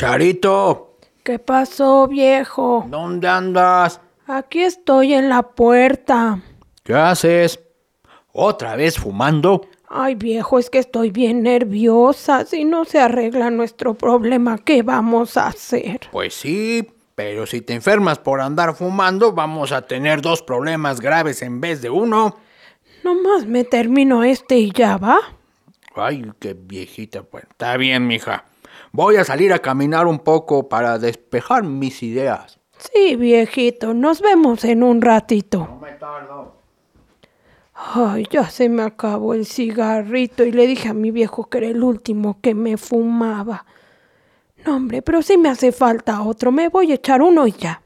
Charito, ¿Qué pasó, viejo? ¿dónde andas? Aquí estoy en la puerta. ¿Qué haces? ¿Otra vez fumando? Ay, viejo, es que estoy bien nerviosa. Si no se arregla nuestro problema, ¿qué vamos a hacer? Pues sí, pero si te enfermas por andar fumando, vamos a tener dos problemas graves en vez de uno. Nomás me termino este y ya va. Ay, qué viejita. Bueno, está bien, mija. Voy a salir a caminar un poco para despejar mis ideas. Sí, viejito, nos vemos en un ratito. me tardo. Ay, ya se me acabó el cigarrito y le dije a mi viejo que era el último que me fumaba. No, hombre, pero sí me hace falta otro. Me voy a echar uno y ya.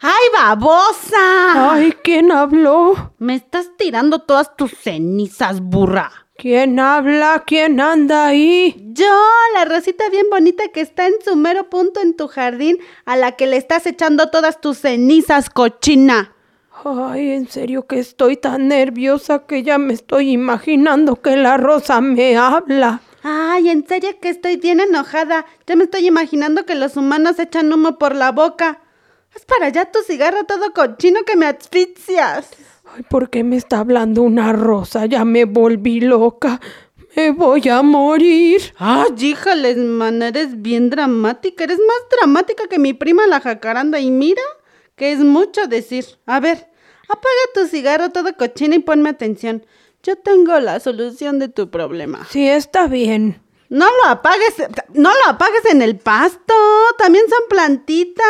¡Ay, babosa! Ay, ¿quién habló? Me estás tirando todas tus cenizas, burra. ¿Quién habla? ¿Quién anda ahí? Yo, la rosita bien bonita que está en su mero punto en tu jardín, a la que le estás echando todas tus cenizas, cochina. Ay, en serio que estoy tan nerviosa que ya me estoy imaginando que la rosa me habla. Ay, en serio que estoy bien enojada. Ya me estoy imaginando que los humanos echan humo por la boca. Haz para allá tu cigarro todo cochino que me asfixias. Ay, ¿por qué me está hablando una rosa? Ya me volví loca. Me voy a morir. Ay, híjales, man, eres bien dramática. Eres más dramática que mi prima la jacaranda. Y mira, que es mucho decir. A ver, apaga tu cigarro todo cochino y ponme atención. Yo tengo la solución de tu problema. Sí, está bien. No lo apagues, no lo apagues en el pasto. También son plantitas.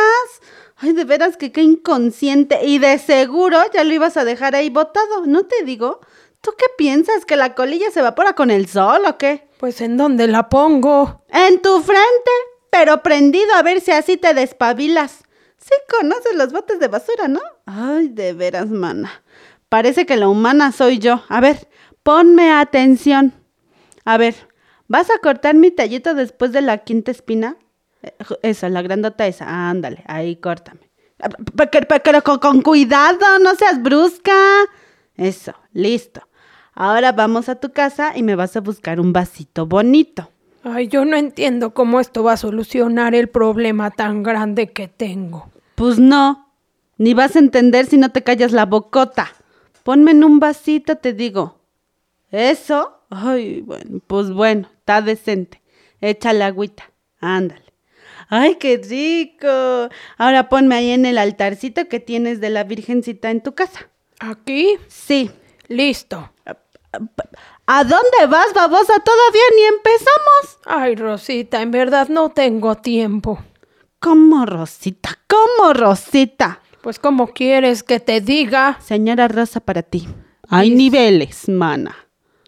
Ay, de veras que qué inconsciente. Y de seguro ya lo ibas a dejar ahí botado, ¿no te digo? ¿Tú qué piensas? ¿Que la colilla se evapora con el sol o qué? Pues ¿en dónde la pongo? En tu frente, pero prendido a ver si así te despabilas. Sí conoces los botes de basura, ¿no? Ay, de veras, mana. Parece que la humana soy yo. A ver, ponme atención. A ver, ¿vas a cortar mi tallito después de la quinta espina? Esa, la grandota esa. Ándale, ahí córtame. Pe- pe- pe- Pero con, con cuidado, no seas brusca. Eso, listo. Ahora vamos a tu casa y me vas a buscar un vasito bonito. Ay, yo no entiendo cómo esto va a solucionar el problema tan grande que tengo. Pues no, ni vas a entender si no te callas la bocota. Ponme en un vasito, te digo. ¿Eso? Ay, bueno, pues bueno, está decente. Échale agüita, ándale. ¡Ay, qué rico! Ahora ponme ahí en el altarcito que tienes de la Virgencita en tu casa. ¿Aquí? Sí. Listo. ¿A dónde vas, babosa? Todavía ni empezamos. Ay, Rosita, en verdad no tengo tiempo. ¿Cómo, Rosita? ¿Cómo, Rosita? Pues ¿cómo quieres que te diga? Señora Rosa, para ti. Hay Dis- niveles, mana.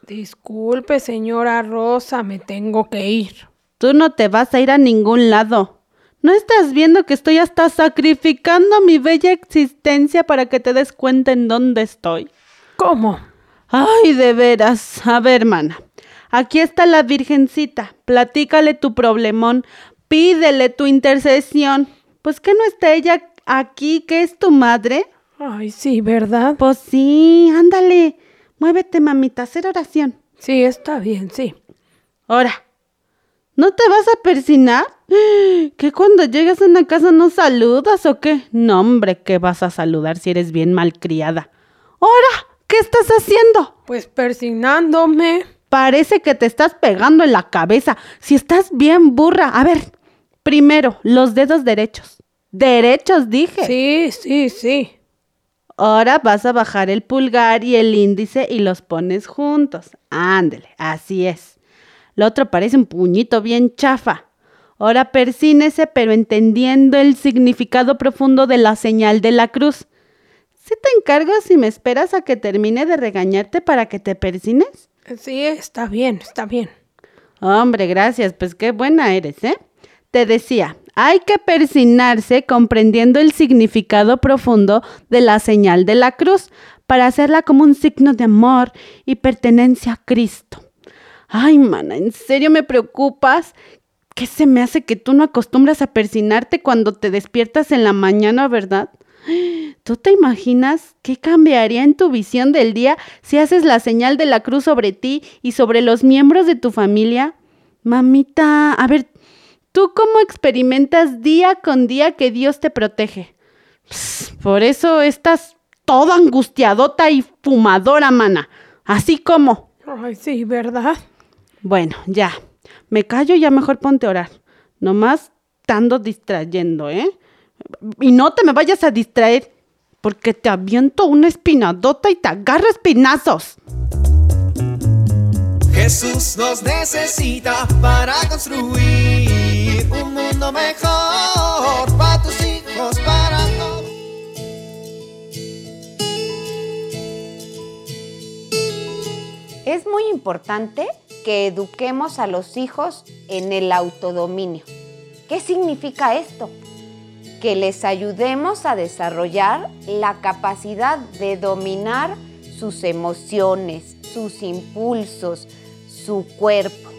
Disculpe, señora Rosa, me tengo que ir. Tú no te vas a ir a ningún lado. ¿No estás viendo que estoy hasta sacrificando mi bella existencia para que te des cuenta en dónde estoy? ¿Cómo? Ay, de veras. A ver, hermana. Aquí está la Virgencita. Platícale tu problemón. Pídele tu intercesión. Pues que no está ella aquí, que es tu madre. Ay, sí, ¿verdad? Pues sí, ándale. Muévete, mamita, hacer oración. Sí, está bien, sí. Ahora, ¿no te vas a persinar? ¿Que cuando llegas a una casa no saludas o qué? No, hombre, ¿qué vas a saludar si eres bien malcriada? Ahora, ¿qué estás haciendo? Pues persignándome. Parece que te estás pegando en la cabeza. Si estás bien burra. A ver, primero, los dedos derechos. Derechos, dije. Sí, sí, sí. Ahora vas a bajar el pulgar y el índice y los pones juntos. Ándele, así es. Lo otro parece un puñito bien chafa. Ahora persínese, pero entendiendo el significado profundo de la señal de la cruz. ¿Sí te encargo si me esperas a que termine de regañarte para que te persines? Sí, está bien, está bien. Hombre, gracias, pues qué buena eres, ¿eh? Te decía, hay que persinarse comprendiendo el significado profundo de la señal de la cruz para hacerla como un signo de amor y pertenencia a Cristo. Ay, mana, ¿en serio me preocupas? ¿Qué se me hace que tú no acostumbras a persinarte cuando te despiertas en la mañana, verdad? ¿Tú te imaginas qué cambiaría en tu visión del día si haces la señal de la cruz sobre ti y sobre los miembros de tu familia? Mamita, a ver, ¿tú cómo experimentas día con día que Dios te protege? por eso estás toda angustiadota y fumadora, mana. Así como. Ay, sí, ¿verdad? Bueno, ya. Me callo y ya mejor ponte a orar. Nomás estando distrayendo, ¿eh? Y no te me vayas a distraer, porque te aviento una espinadota y te agarro espinazos. Jesús nos necesita para construir un mundo mejor para tus hijos, para todos. Es muy importante que eduquemos a los hijos en el autodominio. ¿Qué significa esto? Que les ayudemos a desarrollar la capacidad de dominar sus emociones, sus impulsos, su cuerpo.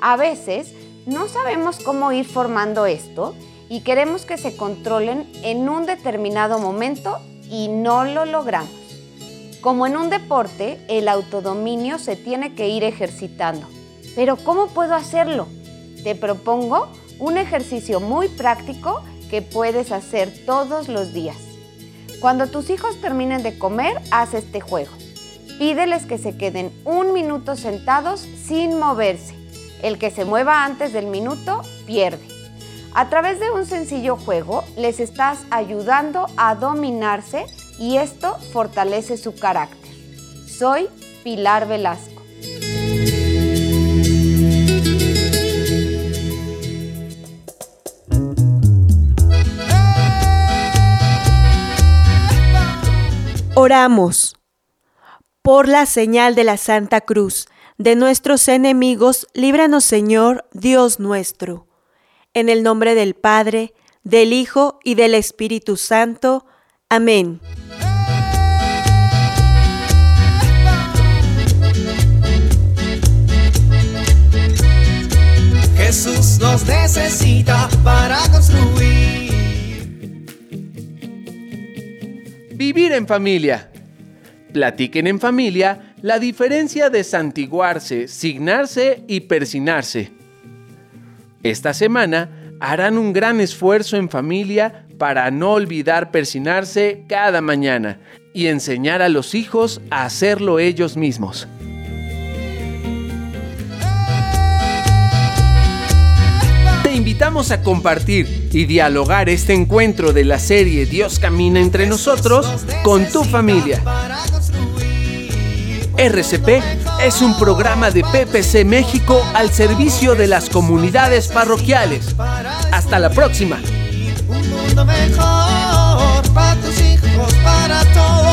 A veces no sabemos cómo ir formando esto y queremos que se controlen en un determinado momento y no lo logramos. Como en un deporte, el autodominio se tiene que ir ejercitando. Pero ¿cómo puedo hacerlo? Te propongo un ejercicio muy práctico que puedes hacer todos los días. Cuando tus hijos terminen de comer, haz este juego. Pídeles que se queden un minuto sentados sin moverse. El que se mueva antes del minuto pierde. A través de un sencillo juego les estás ayudando a dominarse y esto fortalece su carácter. Soy Pilar Velasco. Oramos. Por la señal de la Santa Cruz, de nuestros enemigos, líbranos Señor, Dios nuestro. En el nombre del Padre, del Hijo y del Espíritu Santo. Amén. Jesús nos necesita para construir. Vivir en familia. Platiquen en familia la diferencia de santiguarse, signarse y persinarse. Esta semana harán un gran esfuerzo en familia para no olvidar persinarse cada mañana y enseñar a los hijos a hacerlo ellos mismos. Te invitamos a compartir y dialogar este encuentro de la serie Dios camina entre nosotros con tu familia. RCP es un programa de PPC México al servicio de las comunidades parroquiales. Hasta la próxima mejor para tus hijos, para todos.